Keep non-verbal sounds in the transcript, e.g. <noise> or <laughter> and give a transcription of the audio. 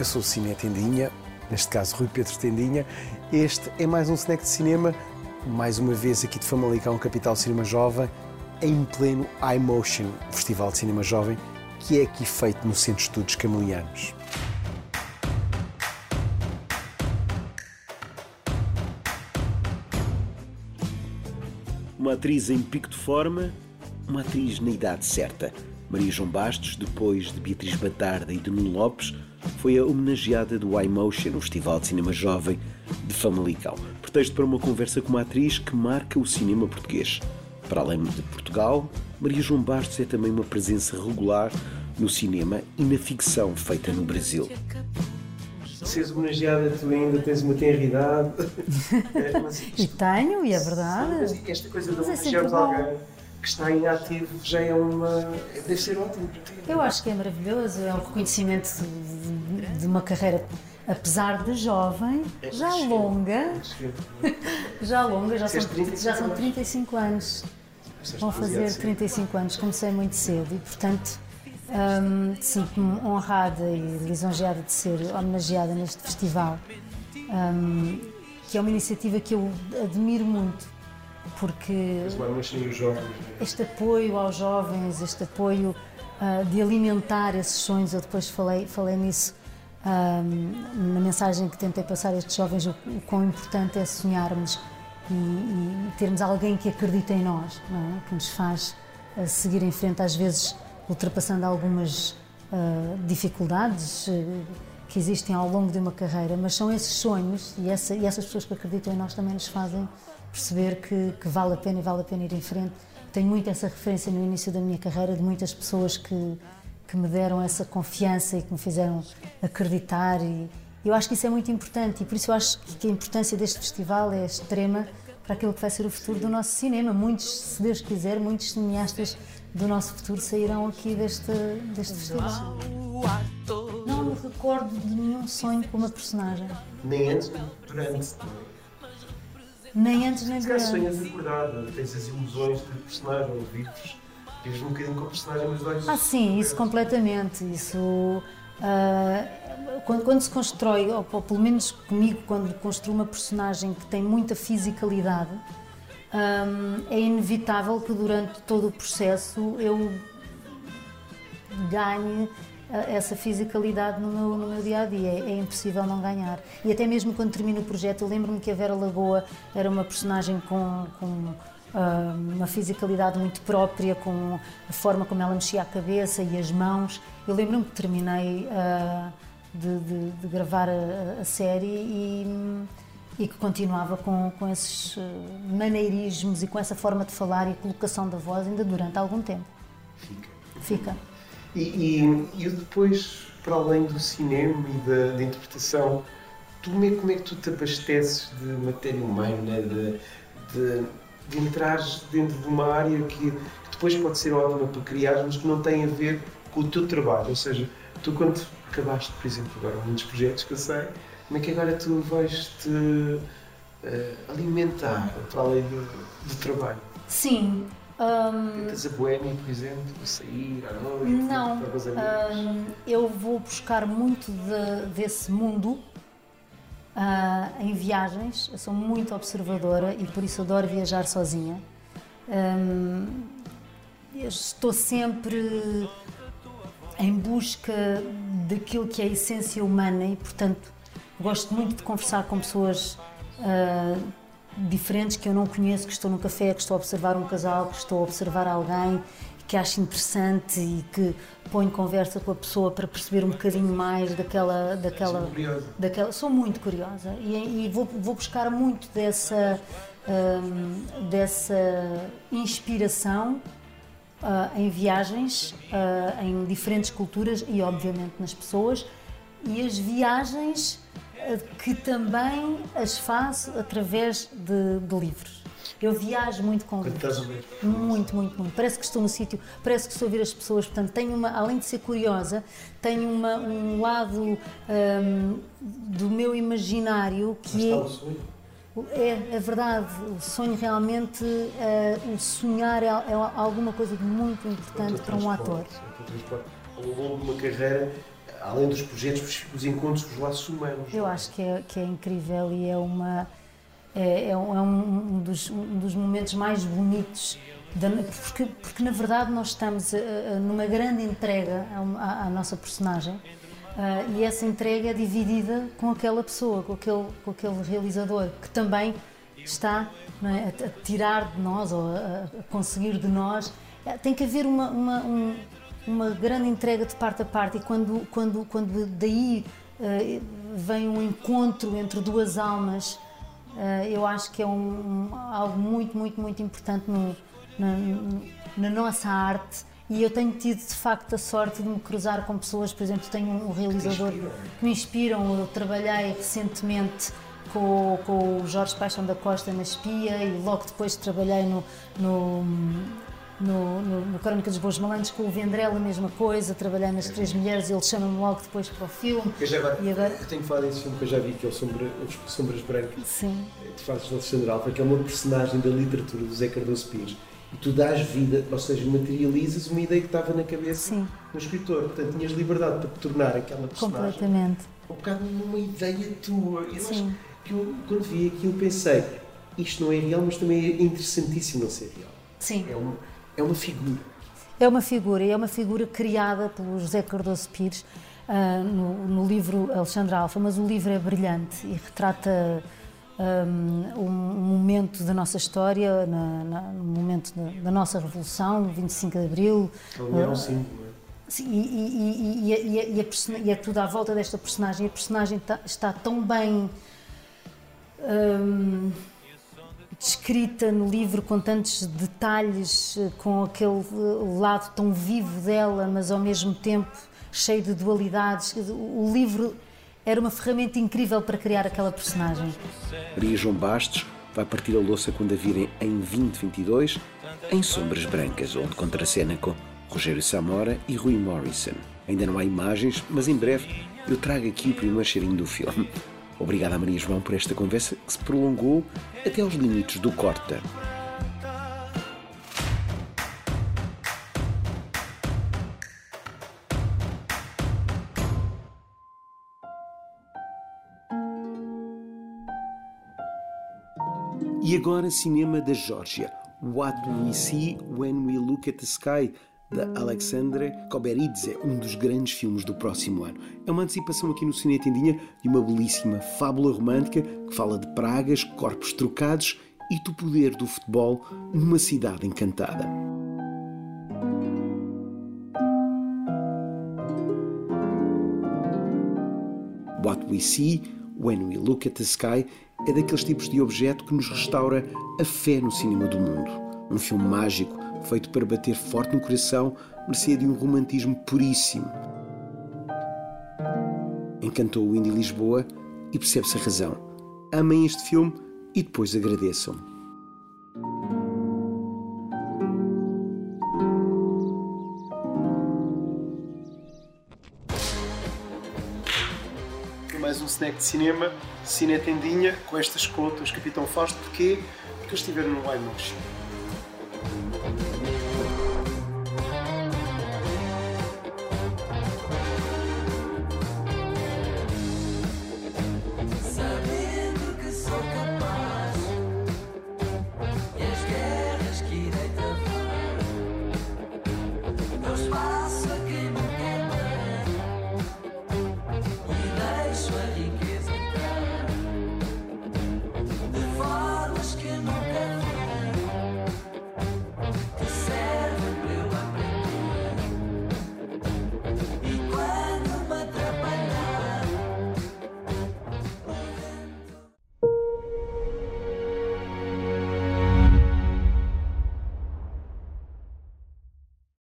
eu sou o Cine Tendinha, neste caso Rui Pedro Tendinha. Este é mais um snack de cinema, mais uma vez aqui de Famalicão, Capital Cinema Jovem, em pleno iMotion, Festival de Cinema Jovem, que é aqui feito no Centro de Estudos Camelianos. Uma atriz em pico de forma, uma atriz na idade certa. Maria João Bastos, depois de Beatriz Batarda e de Nuno Lopes, foi a homenageada do iMotion, o Festival de Cinema Jovem de Famalicão. Pretexto para uma conversa com uma atriz que marca o cinema português. Para além de Portugal, Maria João Bastos é também uma presença regular no cinema e na ficção feita no Brasil. Seres homenageada, tu ainda tens uma tenra idade. É, isto, e tenho, e é verdade. Sim, esta coisa de é homenagearmos alguém que está em ativo já é uma. deve ser ótimo para ti. Eu acho que é maravilhoso, é um reconhecimento de, de uma carreira, apesar de jovem, é já longa. <laughs> já longa, já são, já são 35 anos. Vão fazer 35 anos, comecei muito cedo e, portanto, um, sinto-me honrada e lisonjeada de ser homenageada neste festival, um, que é uma iniciativa que eu admiro muito, porque este apoio aos jovens, este apoio uh, de alimentar esses sonhos, eu depois falei, falei nisso um, na mensagem que tentei passar a estes jovens, o, o quão importante é sonharmos e, e, termos alguém que acredita em nós, é? que nos faz uh, seguir em frente, às vezes ultrapassando algumas uh, dificuldades uh, que existem ao longo de uma carreira, mas são esses sonhos e, essa, e, essas pessoas que acreditam em nós também nos fazem perceber que, que, vale a pena e vale a pena ir em frente. Tenho muito essa referência no início da minha carreira de muitas pessoas que, que me deram essa confiança e que me fizeram acreditar e eu acho que isso é muito importante e por isso eu acho que a importância deste festival é extrema para aquilo que vai ser o futuro do nosso cinema. Muitos, se Deus quiser, muitos cineastas do nosso futuro sairão aqui deste, deste festival. Não me recordo de nenhum sonho com uma personagem. Nem antes durante. Nem antes nem durante. Se sonhas acordada, tens as ilusões de personagem, vives, vives um bocadinho com o personagem, mas olhos. Ah, sim, isso completamente. Isso. Uh, quando, quando, se constrói, ou, ou pelo menos comigo, quando construo uma personagem que tem muita fisicalidade, um, é inevitável que durante todo o processo eu ganhe ah, essa fisicalidade no meu, no meu dia a dia. É, é, impossível não ganhar. E até mesmo quando termino o projeto, eu lembro-me que a Vera Lagoa era uma personagem com, com uh, uma fisicalidade muito própria, com a forma como ela mexia a cabeça e as mãos. Eu lembro-me que terminei uh, de, de, de, gravar a, a série e e que continuava com, com esses eh, maneirismos e com essa forma de falar e colocação da voz ainda durante algum tempo. Fica. Fica. E, e, e depois, para além do cinema e da, da interpretação, tu, como, é, como é que tu te abasteces de matéria humana, de, de, de entrar dentro de uma área que, que depois pode ser ótima para criar, mas que não tem a ver com o teu trabalho? Ou seja, tu quando acabaste, por exemplo, agora dos projetos que eu sei, como é que agora tu vais te uh, alimentar para além do, do trabalho? Sim. Um, Tentas a boêmia, por exemplo, sair à noite? Não. Um, eu vou buscar muito de, desse mundo uh, em viagens. Eu sou muito observadora e por isso adoro viajar sozinha. Um, estou sempre em busca daquilo que é a essência humana e, portanto, Gosto muito de conversar com pessoas uh, diferentes que eu não conheço, que estou no café, que estou a observar um casal, que estou a observar alguém que acho interessante e que ponho conversa com a pessoa para perceber um bocadinho mais daquela daquela sou daquela sou muito curiosa e, e vou, vou buscar muito dessa um, dessa inspiração uh, em viagens uh, em diferentes culturas e obviamente nas pessoas. E as viagens que também as faço através de, de livros. Eu viajo muito com livros. Muito, muito, muito. Parece que estou no sítio, parece que estou a ouvir as pessoas. Portanto, tenho uma, além de ser curiosa, tenho uma, um lado um, do meu imaginário que é. É, é verdade, o sonho realmente, uh, o sonhar é, é, alguma coisa de muito importante para um ator. Ao longo de uma carreira além dos projetos, os encontros, os laços humanos. Eu acho que é, que é incrível e é uma é, é, um, é dos, um dos momentos mais bonitos porque, porque na verdade nós estamos uh, numa grande entrega à, à nossa personagem uh, e essa entrega é dividida com aquela pessoa, com aquele, com aquele realizador que também está é, a, tirar de nós ou a, a conseguir de nós. Tem que haver uma, uma, um, uma grande entrega de parte a parte e quando, quando, quando daí uh, vem um encontro entre duas almas, eu acho que é um, algo muito, muito, muito importante no, na, na nossa arte e eu tenho tido de facto a sorte de me cruzar com pessoas, por exemplo, tenho um realizador que me inspiram. Eu trabalhei recentemente com, com o Jorge Paixão da Costa na Espia e logo depois trabalhei no, no, no, no, no Crónica dos Boas Malandros com o Vendrell, a mesma coisa. Trabalhei nas Três Mulheres e ele chama-me logo depois para o filme. Eu, já agora, e agora... eu tenho falado desse filme que eu já vi, que é o Sombra, Sombras Brancas. Sim. Tu fazes de Alexandre Alfa, que é uma personagem da literatura do Zé Cardoso Pires e tu dás vida, ou seja, materializas uma ideia que estava na cabeça Sim. do escritor. Portanto, tinhas liberdade para te tornar aquela personagem. Completamente. Um bocado numa ideia tua. Eu Sim. que eu, quando vi aquilo, pensei: isto não é real, mas também é interessantíssimo não ser real. Sim. É uma, é uma figura. É uma figura, e é uma figura criada pelo José Cardoso Pires uh, no, no livro Alexandre Alfa, mas o livro é brilhante e retrata um, um momento da nossa história, na, na, no momento da, da, nossa Revolução, 25 de Abril. Aliás, uh, sim, Sim, e, e, e, a, e, é tudo à volta desta personagem. A personagem está, está tão bem um, descrita no livro, com tantos detalhes, com aquele lado tão vivo dela, mas ao mesmo tempo cheio de dualidades. O livro era uma ferramenta incrível para criar aquela personagem. Maria João Bastos vai partir a louça quando a virem em 2022 em Sombras Brancas, onde contracena com Rogério Samora e Rui Morrison. Ainda não há imagens, mas em breve eu trago aqui o primeiro cheirinho do filme. Obrigado a Maria João por esta conversa que se prolongou até aos limites do corta. E agora, cinema da Geórgia. What We See When We Look at the Sky, da Alexandre Koberidze, um dos grandes filmes do próximo ano. É uma antecipação aqui no Cine Tendinha de uma belíssima fábula romântica que fala de pragas, corpos trocados e do poder do futebol numa cidade encantada. What We See When We Look at the Sky é daqueles tipos de objeto que nos restaura a fé no cinema do mundo. Um filme mágico, feito para bater forte no coração, mercê de um romantismo puríssimo. Encantou o Indy Lisboa e percebe-se a razão. Amem este filme e depois agradeçam. mais um snack de cinema, Cine Tendinha, com estas contas, Capitão Fausto, porquê? Porque eles estiveram no iMotion.